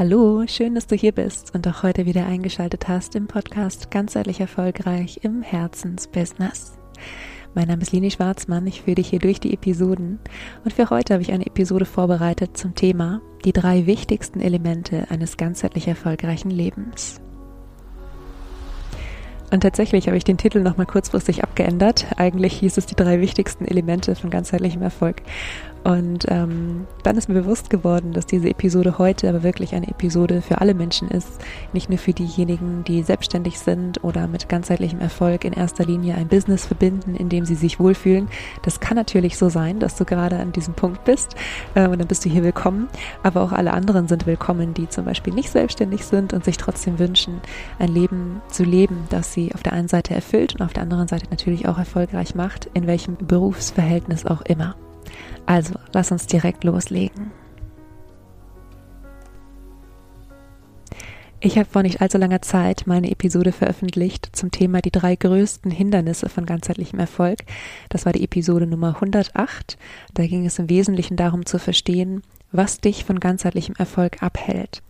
Hallo, schön, dass du hier bist und auch heute wieder eingeschaltet hast im Podcast Ganzheitlich Erfolgreich im Herzensbusiness. Mein Name ist Lini Schwarzmann, ich führe dich hier durch die Episoden und für heute habe ich eine Episode vorbereitet zum Thema die drei wichtigsten Elemente eines ganzheitlich erfolgreichen Lebens. Und tatsächlich habe ich den Titel nochmal kurzfristig abgeändert. Eigentlich hieß es die drei wichtigsten Elemente von ganzheitlichem Erfolg. Und ähm, dann ist mir bewusst geworden, dass diese Episode heute aber wirklich eine Episode für alle Menschen ist. Nicht nur für diejenigen, die selbstständig sind oder mit ganzheitlichem Erfolg in erster Linie ein Business verbinden, in dem sie sich wohlfühlen. Das kann natürlich so sein, dass du gerade an diesem Punkt bist äh, und dann bist du hier willkommen. Aber auch alle anderen sind willkommen, die zum Beispiel nicht selbstständig sind und sich trotzdem wünschen, ein Leben zu leben, das sie auf der einen Seite erfüllt und auf der anderen Seite natürlich auch erfolgreich macht, in welchem Berufsverhältnis auch immer. Also, lass uns direkt loslegen. Ich habe vor nicht allzu langer Zeit meine Episode veröffentlicht zum Thema die drei größten Hindernisse von ganzheitlichem Erfolg. Das war die Episode Nummer 108. Da ging es im Wesentlichen darum zu verstehen, was dich von ganzheitlichem Erfolg abhält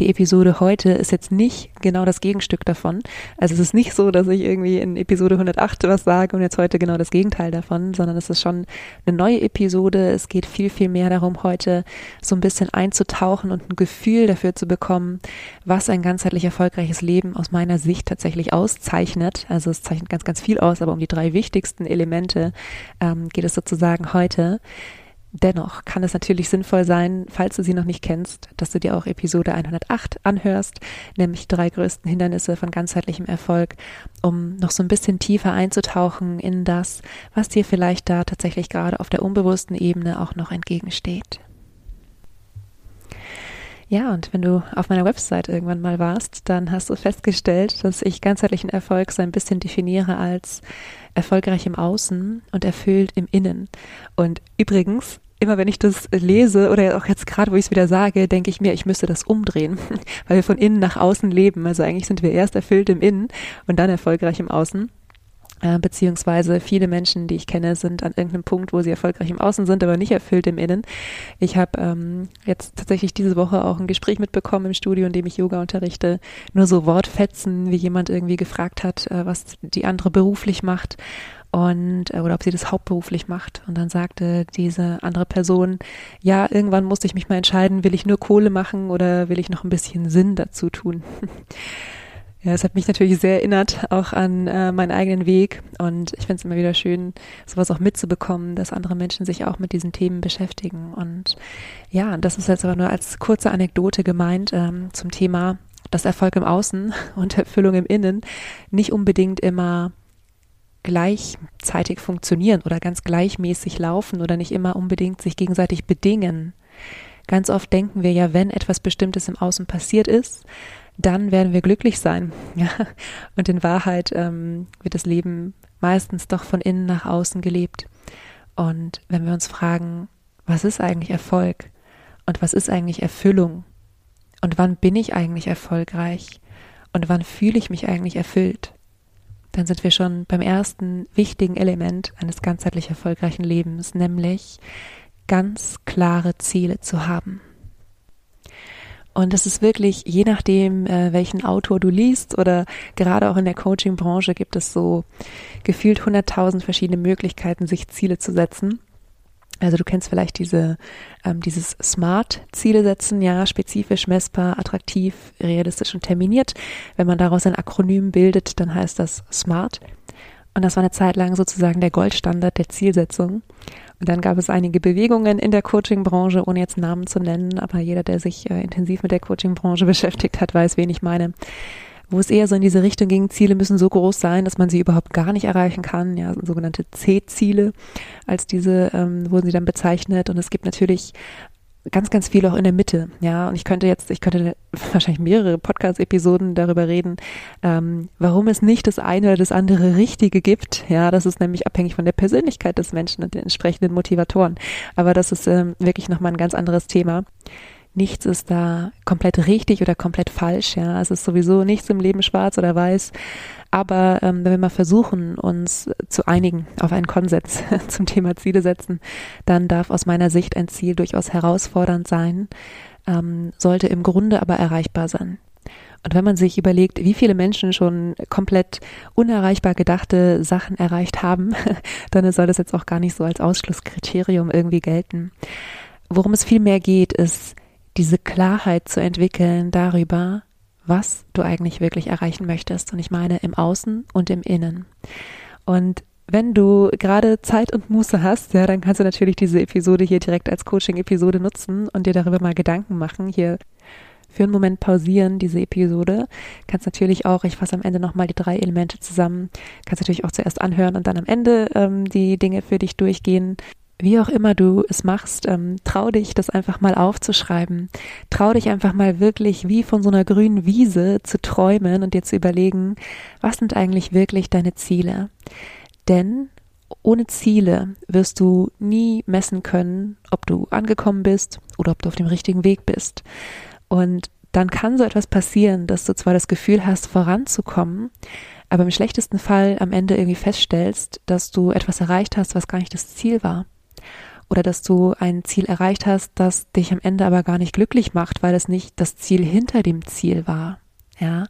die Episode heute ist jetzt nicht genau das Gegenstück davon. Also es ist nicht so, dass ich irgendwie in Episode 108 was sage und jetzt heute genau das Gegenteil davon, sondern es ist schon eine neue Episode. Es geht viel, viel mehr darum, heute so ein bisschen einzutauchen und ein Gefühl dafür zu bekommen, was ein ganzheitlich erfolgreiches Leben aus meiner Sicht tatsächlich auszeichnet. Also es zeichnet ganz, ganz viel aus, aber um die drei wichtigsten Elemente ähm, geht es sozusagen heute. Dennoch kann es natürlich sinnvoll sein, falls du sie noch nicht kennst, dass du dir auch Episode 108 anhörst, nämlich drei größten Hindernisse von ganzheitlichem Erfolg, um noch so ein bisschen tiefer einzutauchen in das, was dir vielleicht da tatsächlich gerade auf der unbewussten Ebene auch noch entgegensteht. Ja, und wenn du auf meiner Website irgendwann mal warst, dann hast du festgestellt, dass ich ganzheitlichen Erfolg so ein bisschen definiere als erfolgreich im Außen und erfüllt im Innen. Und übrigens, immer wenn ich das lese oder auch jetzt gerade, wo ich es wieder sage, denke ich mir, ich müsste das umdrehen, weil wir von innen nach außen leben. Also eigentlich sind wir erst erfüllt im Innen und dann erfolgreich im Außen. Äh, beziehungsweise viele Menschen, die ich kenne, sind an irgendeinem Punkt, wo sie erfolgreich im Außen sind, aber nicht erfüllt im Innen. Ich habe ähm, jetzt tatsächlich diese Woche auch ein Gespräch mitbekommen im Studio, in dem ich Yoga unterrichte. Nur so Wortfetzen, wie jemand irgendwie gefragt hat, äh, was die andere beruflich macht und äh, oder ob sie das hauptberuflich macht. Und dann sagte diese andere Person, ja, irgendwann musste ich mich mal entscheiden, will ich nur Kohle machen oder will ich noch ein bisschen Sinn dazu tun. Ja, es hat mich natürlich sehr erinnert, auch an äh, meinen eigenen Weg. Und ich finde es immer wieder schön, sowas auch mitzubekommen, dass andere Menschen sich auch mit diesen Themen beschäftigen. Und ja, das ist jetzt aber nur als kurze Anekdote gemeint ähm, zum Thema, dass Erfolg im Außen und Erfüllung im Innen nicht unbedingt immer gleichzeitig funktionieren oder ganz gleichmäßig laufen oder nicht immer unbedingt sich gegenseitig bedingen. Ganz oft denken wir ja, wenn etwas Bestimmtes im Außen passiert ist, dann werden wir glücklich sein. Ja? Und in Wahrheit ähm, wird das Leben meistens doch von innen nach außen gelebt. Und wenn wir uns fragen, was ist eigentlich Erfolg und was ist eigentlich Erfüllung und wann bin ich eigentlich erfolgreich und wann fühle ich mich eigentlich erfüllt, dann sind wir schon beim ersten wichtigen Element eines ganzheitlich erfolgreichen Lebens, nämlich ganz klare Ziele zu haben. Und das ist wirklich, je nachdem, äh, welchen Autor du liest oder gerade auch in der Coaching-Branche gibt es so gefühlt 100.000 verschiedene Möglichkeiten, sich Ziele zu setzen. Also du kennst vielleicht diese, ähm, dieses Smart-Ziele setzen, ja, spezifisch, messbar, attraktiv, realistisch und terminiert. Wenn man daraus ein Akronym bildet, dann heißt das Smart. Und das war eine Zeit lang sozusagen der Goldstandard der Zielsetzung. Und dann gab es einige Bewegungen in der Coaching-Branche, ohne jetzt Namen zu nennen, aber jeder, der sich äh, intensiv mit der Coaching-Branche beschäftigt hat, weiß, wen ich meine. Wo es eher so in diese Richtung ging, Ziele müssen so groß sein, dass man sie überhaupt gar nicht erreichen kann. Ja, sogenannte C-Ziele, als diese ähm, wurden sie dann bezeichnet. Und es gibt natürlich ganz, ganz viel auch in der Mitte. Ja, und ich könnte jetzt, ich könnte wahrscheinlich mehrere Podcast-Episoden darüber reden, ähm, warum es nicht das eine oder das andere Richtige gibt. Ja, das ist nämlich abhängig von der Persönlichkeit des Menschen und den entsprechenden Motivatoren. Aber das ist ähm, wirklich nochmal ein ganz anderes Thema. Nichts ist da komplett richtig oder komplett falsch. Ja, es ist sowieso nichts im Leben schwarz oder weiß. Aber ähm, wenn wir mal versuchen, uns zu einigen auf einen Konsens zum Thema Ziele setzen, dann darf aus meiner Sicht ein Ziel durchaus herausfordernd sein, ähm, sollte im Grunde aber erreichbar sein. Und wenn man sich überlegt, wie viele Menschen schon komplett unerreichbar gedachte Sachen erreicht haben, dann soll das jetzt auch gar nicht so als Ausschlusskriterium irgendwie gelten. Worum es viel mehr geht, ist diese Klarheit zu entwickeln darüber, was du eigentlich wirklich erreichen möchtest. Und ich meine im Außen und im Innen. Und wenn du gerade Zeit und Muße hast, ja, dann kannst du natürlich diese Episode hier direkt als Coaching-Episode nutzen und dir darüber mal Gedanken machen. Hier für einen Moment pausieren, diese Episode. Kannst natürlich auch, ich fasse am Ende nochmal die drei Elemente zusammen, kannst natürlich auch zuerst anhören und dann am Ende ähm, die Dinge für dich durchgehen. Wie auch immer du es machst, ähm, trau dich, das einfach mal aufzuschreiben. Trau dich einfach mal wirklich wie von so einer grünen Wiese zu träumen und dir zu überlegen, was sind eigentlich wirklich deine Ziele? Denn ohne Ziele wirst du nie messen können, ob du angekommen bist oder ob du auf dem richtigen Weg bist. Und dann kann so etwas passieren, dass du zwar das Gefühl hast, voranzukommen, aber im schlechtesten Fall am Ende irgendwie feststellst, dass du etwas erreicht hast, was gar nicht das Ziel war. Oder dass du ein Ziel erreicht hast, das dich am Ende aber gar nicht glücklich macht, weil es nicht das Ziel hinter dem Ziel war. Ja,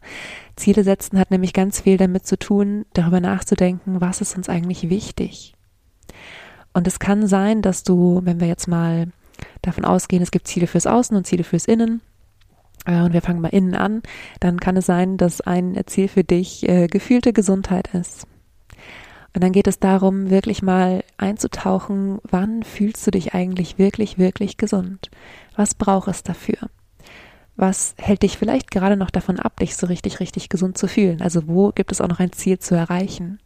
Ziele setzen hat nämlich ganz viel damit zu tun, darüber nachzudenken, was ist uns eigentlich wichtig. Und es kann sein, dass du, wenn wir jetzt mal davon ausgehen, es gibt Ziele fürs Außen und Ziele fürs Innen, äh, und wir fangen mal innen an, dann kann es sein, dass ein Ziel für dich äh, gefühlte Gesundheit ist. Und dann geht es darum, wirklich mal einzutauchen, wann fühlst du dich eigentlich wirklich, wirklich gesund? Was braucht es dafür? Was hält dich vielleicht gerade noch davon ab, dich so richtig, richtig gesund zu fühlen? Also wo gibt es auch noch ein Ziel zu erreichen?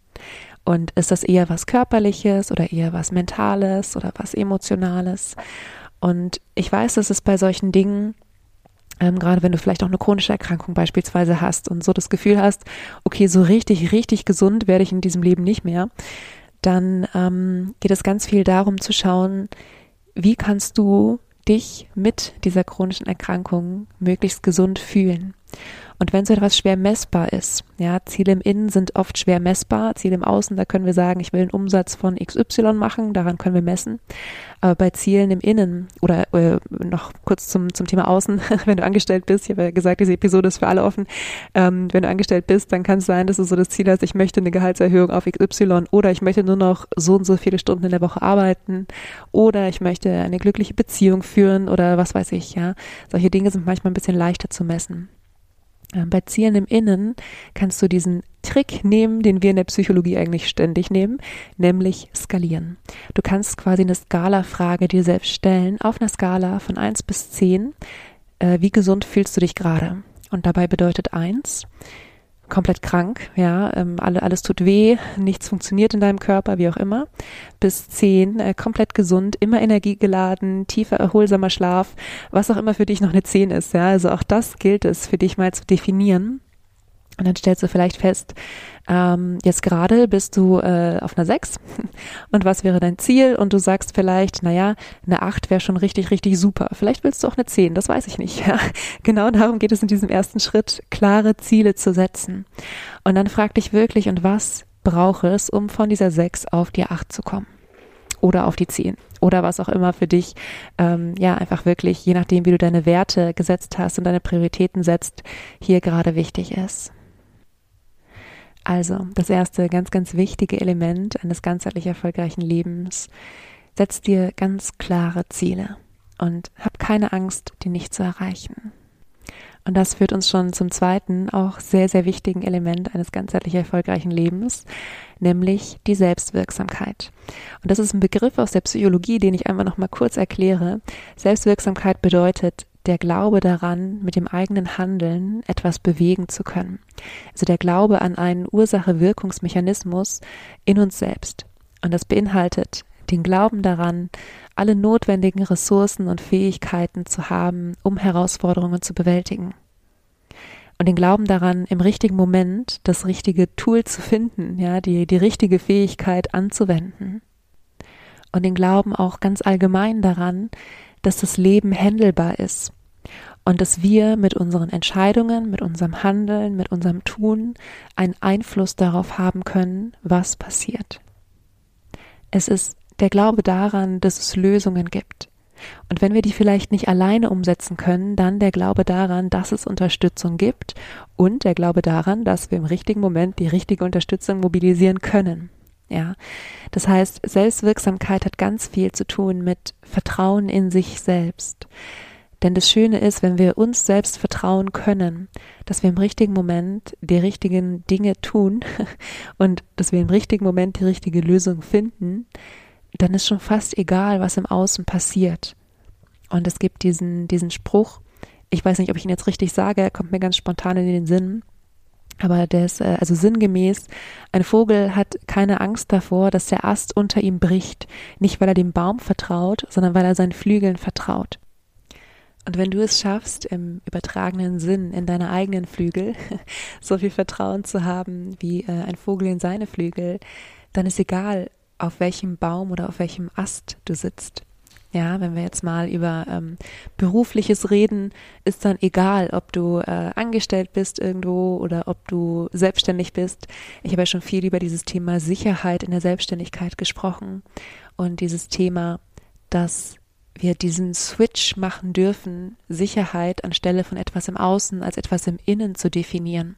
Und ist das eher was Körperliches oder eher was Mentales oder was Emotionales? Und ich weiß, dass es bei solchen Dingen, ähm, gerade wenn du vielleicht auch eine chronische Erkrankung beispielsweise hast und so das Gefühl hast, okay, so richtig, richtig gesund werde ich in diesem Leben nicht mehr, dann ähm, geht es ganz viel darum zu schauen, wie kannst du dich mit dieser chronischen Erkrankung möglichst gesund fühlen. Und wenn so etwas schwer messbar ist, ja, Ziele im Innen sind oft schwer messbar, Ziele im Außen, da können wir sagen, ich will einen Umsatz von XY machen, daran können wir messen. Aber bei Zielen im Innen oder äh, noch kurz zum, zum Thema Außen, wenn du angestellt bist, ich habe ja gesagt, diese Episode ist für alle offen, ähm, wenn du angestellt bist, dann kann es sein, dass du so das Ziel hast, ich möchte eine Gehaltserhöhung auf XY oder ich möchte nur noch so und so viele Stunden in der Woche arbeiten oder ich möchte eine glückliche Beziehung führen oder was weiß ich, ja. Solche Dinge sind manchmal ein bisschen leichter zu messen. Bei Zielen im Innen kannst du diesen Trick nehmen, den wir in der Psychologie eigentlich ständig nehmen, nämlich skalieren. Du kannst quasi eine Skala-Frage dir selbst stellen, auf einer Skala von 1 bis 10. Äh, wie gesund fühlst du dich gerade? Und dabei bedeutet 1, komplett krank, ja, ähm, alle, alles tut weh, nichts funktioniert in deinem Körper, wie auch immer, bis zehn, äh, komplett gesund, immer energiegeladen, tiefer, erholsamer Schlaf, was auch immer für dich noch eine zehn ist, ja, also auch das gilt es für dich mal zu definieren und dann stellst du vielleicht fest, ähm, jetzt gerade bist du äh, auf einer 6 und was wäre dein Ziel? Und du sagst vielleicht, naja, eine 8 wäre schon richtig, richtig super. Vielleicht willst du auch eine 10, das weiß ich nicht. Ja? Genau darum geht es in diesem ersten Schritt, klare Ziele zu setzen. Und dann frag dich wirklich, und was brauche es, um von dieser 6 auf die 8 zu kommen? Oder auf die 10 oder was auch immer für dich, ähm, ja, einfach wirklich, je nachdem, wie du deine Werte gesetzt hast und deine Prioritäten setzt, hier gerade wichtig ist. Also, das erste ganz, ganz wichtige Element eines ganzheitlich erfolgreichen Lebens. Setz dir ganz klare Ziele und hab keine Angst, die nicht zu erreichen. Und das führt uns schon zum zweiten, auch sehr, sehr wichtigen Element eines ganzheitlich erfolgreichen Lebens, nämlich die Selbstwirksamkeit. Und das ist ein Begriff aus der Psychologie, den ich einmal noch mal kurz erkläre. Selbstwirksamkeit bedeutet, der Glaube daran, mit dem eigenen Handeln etwas bewegen zu können. Also der Glaube an einen Ursache-Wirkungsmechanismus in uns selbst. Und das beinhaltet den Glauben daran, alle notwendigen Ressourcen und Fähigkeiten zu haben, um Herausforderungen zu bewältigen. Und den Glauben daran, im richtigen Moment das richtige Tool zu finden, ja, die, die richtige Fähigkeit anzuwenden. Und den Glauben auch ganz allgemein daran, dass das Leben händelbar ist und dass wir mit unseren Entscheidungen, mit unserem Handeln, mit unserem Tun einen Einfluss darauf haben können, was passiert. Es ist der Glaube daran, dass es Lösungen gibt. Und wenn wir die vielleicht nicht alleine umsetzen können, dann der Glaube daran, dass es Unterstützung gibt und der Glaube daran, dass wir im richtigen Moment die richtige Unterstützung mobilisieren können. Ja, das heißt, Selbstwirksamkeit hat ganz viel zu tun mit Vertrauen in sich selbst. Denn das Schöne ist, wenn wir uns selbst vertrauen können, dass wir im richtigen Moment die richtigen Dinge tun und dass wir im richtigen Moment die richtige Lösung finden, dann ist schon fast egal, was im Außen passiert. Und es gibt diesen, diesen Spruch, ich weiß nicht, ob ich ihn jetzt richtig sage, er kommt mir ganz spontan in den Sinn, aber der ist äh, also sinngemäß, ein Vogel hat keine Angst davor, dass der Ast unter ihm bricht, nicht weil er dem Baum vertraut, sondern weil er seinen Flügeln vertraut. Und wenn du es schaffst, im übertragenen Sinn in deine eigenen Flügel so viel Vertrauen zu haben wie äh, ein Vogel in seine Flügel, dann ist egal, auf welchem Baum oder auf welchem Ast du sitzt. Ja, wenn wir jetzt mal über ähm, berufliches reden, ist dann egal, ob du äh, angestellt bist irgendwo oder ob du selbstständig bist. Ich habe ja schon viel über dieses Thema Sicherheit in der Selbstständigkeit gesprochen und dieses Thema, dass wir diesen Switch machen dürfen, Sicherheit anstelle von etwas im Außen als etwas im Innen zu definieren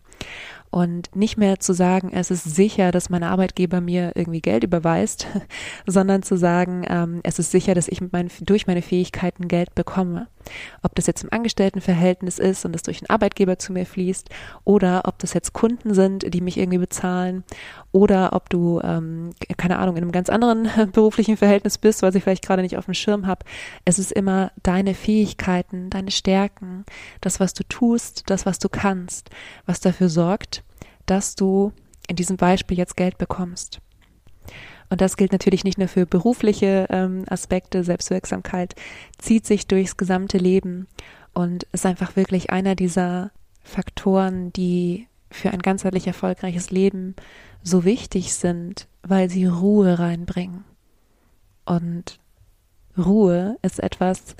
und nicht mehr zu sagen, es ist sicher, dass mein Arbeitgeber mir irgendwie Geld überweist, sondern zu sagen, ähm, es ist sicher, dass ich mein, durch meine Fähigkeiten Geld bekomme. Ob das jetzt im Angestelltenverhältnis ist und es durch einen Arbeitgeber zu mir fließt oder ob das jetzt Kunden sind, die mich irgendwie bezahlen oder ob du, ähm, keine Ahnung, in einem ganz anderen beruflichen Verhältnis bist, was ich vielleicht gerade nicht auf dem Schirm habe. Es ist immer deine Fähigkeiten, deine Stärken, das, was du tust, das, was du kannst, was dafür sorgt, dass du in diesem Beispiel jetzt Geld bekommst. Und das gilt natürlich nicht nur für berufliche ähm, Aspekte. Selbstwirksamkeit zieht sich durchs gesamte Leben und ist einfach wirklich einer dieser Faktoren, die für ein ganzheitlich erfolgreiches Leben so wichtig sind, weil sie Ruhe reinbringen. Und Ruhe ist etwas,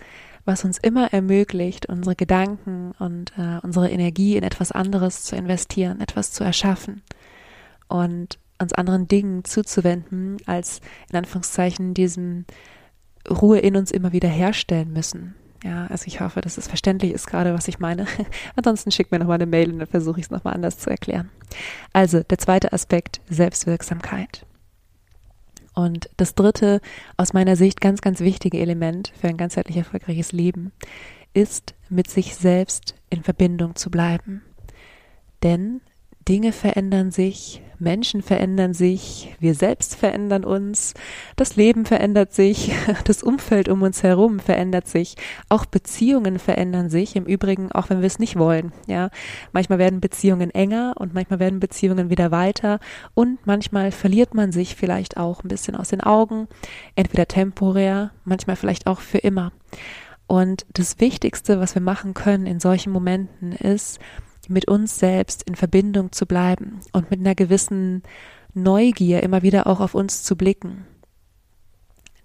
was uns immer ermöglicht, unsere Gedanken und äh, unsere Energie in etwas anderes zu investieren, etwas zu erschaffen und uns anderen Dingen zuzuwenden, als in Anführungszeichen diesem Ruhe in uns immer wieder herstellen müssen. Ja, also ich hoffe, dass es verständlich ist gerade, was ich meine. Ansonsten schickt mir nochmal eine Mail und dann versuche ich es nochmal anders zu erklären. Also der zweite Aspekt, Selbstwirksamkeit. Und das dritte, aus meiner Sicht ganz, ganz wichtige Element für ein ganzheitlich erfolgreiches Leben, ist, mit sich selbst in Verbindung zu bleiben. Denn Dinge verändern sich, Menschen verändern sich, wir selbst verändern uns, das Leben verändert sich, das Umfeld um uns herum verändert sich, auch Beziehungen verändern sich, im Übrigen auch wenn wir es nicht wollen, ja. Manchmal werden Beziehungen enger und manchmal werden Beziehungen wieder weiter und manchmal verliert man sich vielleicht auch ein bisschen aus den Augen, entweder temporär, manchmal vielleicht auch für immer. Und das Wichtigste, was wir machen können in solchen Momenten ist, mit uns selbst in Verbindung zu bleiben und mit einer gewissen Neugier immer wieder auch auf uns zu blicken.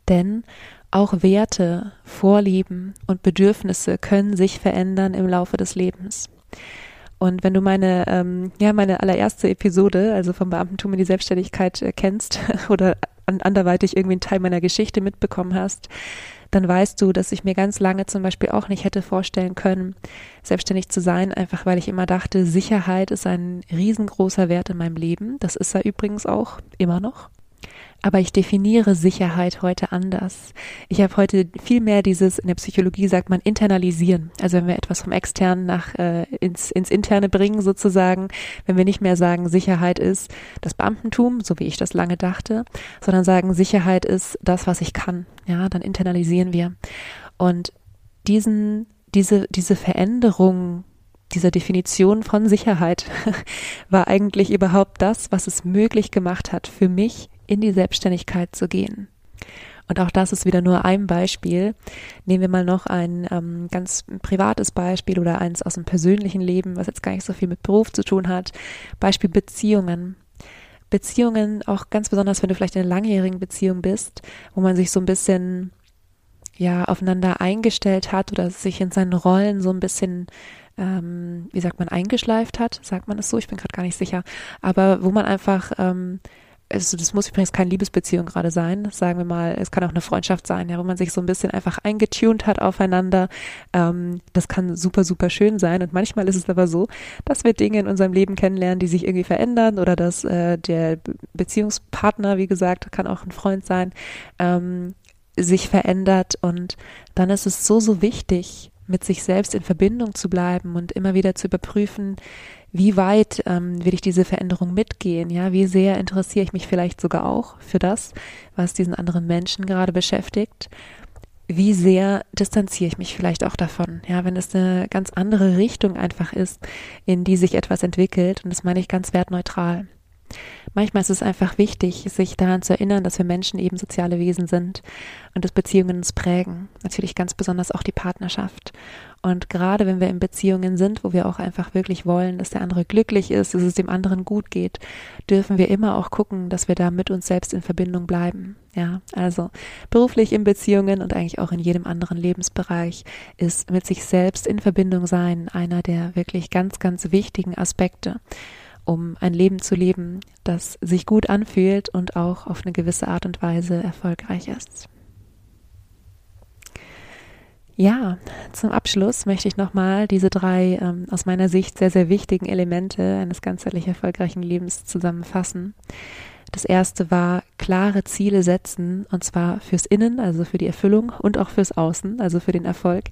Denn auch Werte, Vorlieben und Bedürfnisse können sich verändern im Laufe des Lebens. Und wenn du meine, ähm, ja, meine allererste Episode, also vom Beamtentum in die Selbstständigkeit äh, kennst oder anderweitig irgendwie einen Teil meiner Geschichte mitbekommen hast, dann weißt du, dass ich mir ganz lange zum Beispiel auch nicht hätte vorstellen können, selbstständig zu sein, einfach weil ich immer dachte, Sicherheit ist ein riesengroßer Wert in meinem Leben. Das ist er übrigens auch immer noch. Aber ich definiere Sicherheit heute anders. Ich habe heute viel mehr dieses, in der Psychologie sagt man, internalisieren. Also wenn wir etwas vom Externen nach äh, ins, ins Interne bringen sozusagen, wenn wir nicht mehr sagen, Sicherheit ist das Beamtentum, so wie ich das lange dachte, sondern sagen, Sicherheit ist das, was ich kann. Ja, dann internalisieren wir. Und diesen, diese, diese Veränderung dieser Definition von Sicherheit war eigentlich überhaupt das, was es möglich gemacht hat, für mich in die Selbstständigkeit zu gehen. Und auch das ist wieder nur ein Beispiel. Nehmen wir mal noch ein ähm, ganz privates Beispiel oder eins aus dem persönlichen Leben, was jetzt gar nicht so viel mit Beruf zu tun hat. Beispiel Beziehungen. Beziehungen, auch ganz besonders, wenn du vielleicht in einer langjährigen Beziehung bist, wo man sich so ein bisschen ja aufeinander eingestellt hat oder sich in seinen Rollen so ein bisschen ähm, wie sagt man eingeschleift hat, sagt man es so, ich bin gerade gar nicht sicher, aber wo man einfach ähm, also das muss übrigens keine Liebesbeziehung gerade sein, sagen wir mal, es kann auch eine Freundschaft sein, ja, wo man sich so ein bisschen einfach eingetunt hat aufeinander. Ähm, das kann super, super schön sein. Und manchmal ist es aber so, dass wir Dinge in unserem Leben kennenlernen, die sich irgendwie verändern oder dass äh, der Beziehungspartner, wie gesagt, kann auch ein Freund sein, ähm, sich verändert. Und dann ist es so, so wichtig, mit sich selbst in Verbindung zu bleiben und immer wieder zu überprüfen, wie weit ähm, will ich diese Veränderung mitgehen? Ja, wie sehr interessiere ich mich vielleicht sogar auch für das, was diesen anderen Menschen gerade beschäftigt? Wie sehr distanziere ich mich vielleicht auch davon? Ja, wenn es eine ganz andere Richtung einfach ist, in die sich etwas entwickelt, und das meine ich ganz wertneutral. Manchmal ist es einfach wichtig, sich daran zu erinnern, dass wir Menschen eben soziale Wesen sind und dass Beziehungen uns prägen. Natürlich ganz besonders auch die Partnerschaft. Und gerade wenn wir in Beziehungen sind, wo wir auch einfach wirklich wollen, dass der andere glücklich ist, dass es dem anderen gut geht, dürfen wir immer auch gucken, dass wir da mit uns selbst in Verbindung bleiben. Ja, also beruflich in Beziehungen und eigentlich auch in jedem anderen Lebensbereich ist mit sich selbst in Verbindung sein einer der wirklich ganz, ganz wichtigen Aspekte um ein Leben zu leben, das sich gut anfühlt und auch auf eine gewisse Art und Weise erfolgreich ist. Ja, zum Abschluss möchte ich nochmal diese drei ähm, aus meiner Sicht sehr, sehr wichtigen Elemente eines ganzheitlich erfolgreichen Lebens zusammenfassen. Das erste war klare Ziele setzen, und zwar fürs Innen, also für die Erfüllung und auch fürs Außen, also für den Erfolg.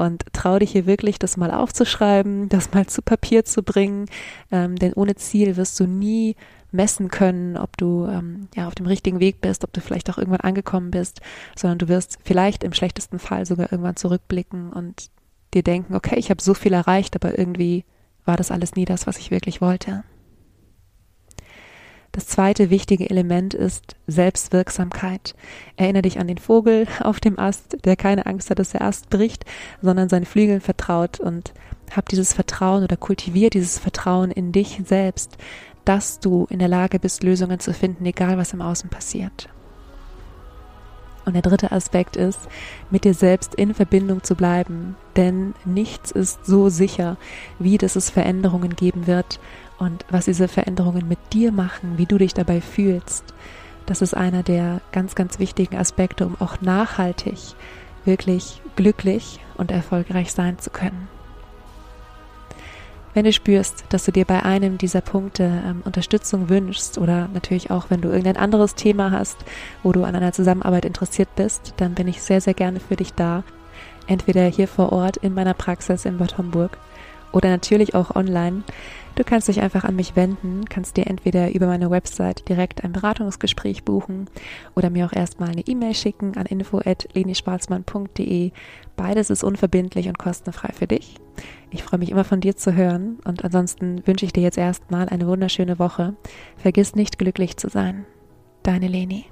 Und trau dich hier wirklich, das mal aufzuschreiben, das mal zu Papier zu bringen, ähm, denn ohne Ziel wirst du nie messen können, ob du ähm, ja auf dem richtigen Weg bist, ob du vielleicht auch irgendwann angekommen bist, sondern du wirst vielleicht im schlechtesten Fall sogar irgendwann zurückblicken und dir denken, okay, ich habe so viel erreicht, aber irgendwie war das alles nie das, was ich wirklich wollte. Das zweite wichtige Element ist Selbstwirksamkeit. Erinnere dich an den Vogel auf dem Ast, der keine Angst hat, dass der Ast bricht, sondern seinen Flügeln vertraut und hab dieses Vertrauen oder kultivier dieses Vertrauen in dich selbst, dass du in der Lage bist, Lösungen zu finden, egal was im Außen passiert. Und der dritte Aspekt ist, mit dir selbst in Verbindung zu bleiben, denn nichts ist so sicher, wie dass es Veränderungen geben wird und was diese Veränderungen mit dir machen, wie du dich dabei fühlst. Das ist einer der ganz, ganz wichtigen Aspekte, um auch nachhaltig wirklich glücklich und erfolgreich sein zu können. Wenn du spürst, dass du dir bei einem dieser Punkte ähm, Unterstützung wünschst oder natürlich auch, wenn du irgendein anderes Thema hast, wo du an einer Zusammenarbeit interessiert bist, dann bin ich sehr, sehr gerne für dich da. Entweder hier vor Ort in meiner Praxis in Bad Homburg oder natürlich auch online. Du kannst dich einfach an mich wenden, kannst dir entweder über meine Website direkt ein Beratungsgespräch buchen oder mir auch erstmal eine E-Mail schicken an info@lenischwarzmann.de. Beides ist unverbindlich und kostenfrei für dich. Ich freue mich immer von dir zu hören und ansonsten wünsche ich dir jetzt erstmal eine wunderschöne Woche. Vergiss nicht glücklich zu sein. Deine Leni.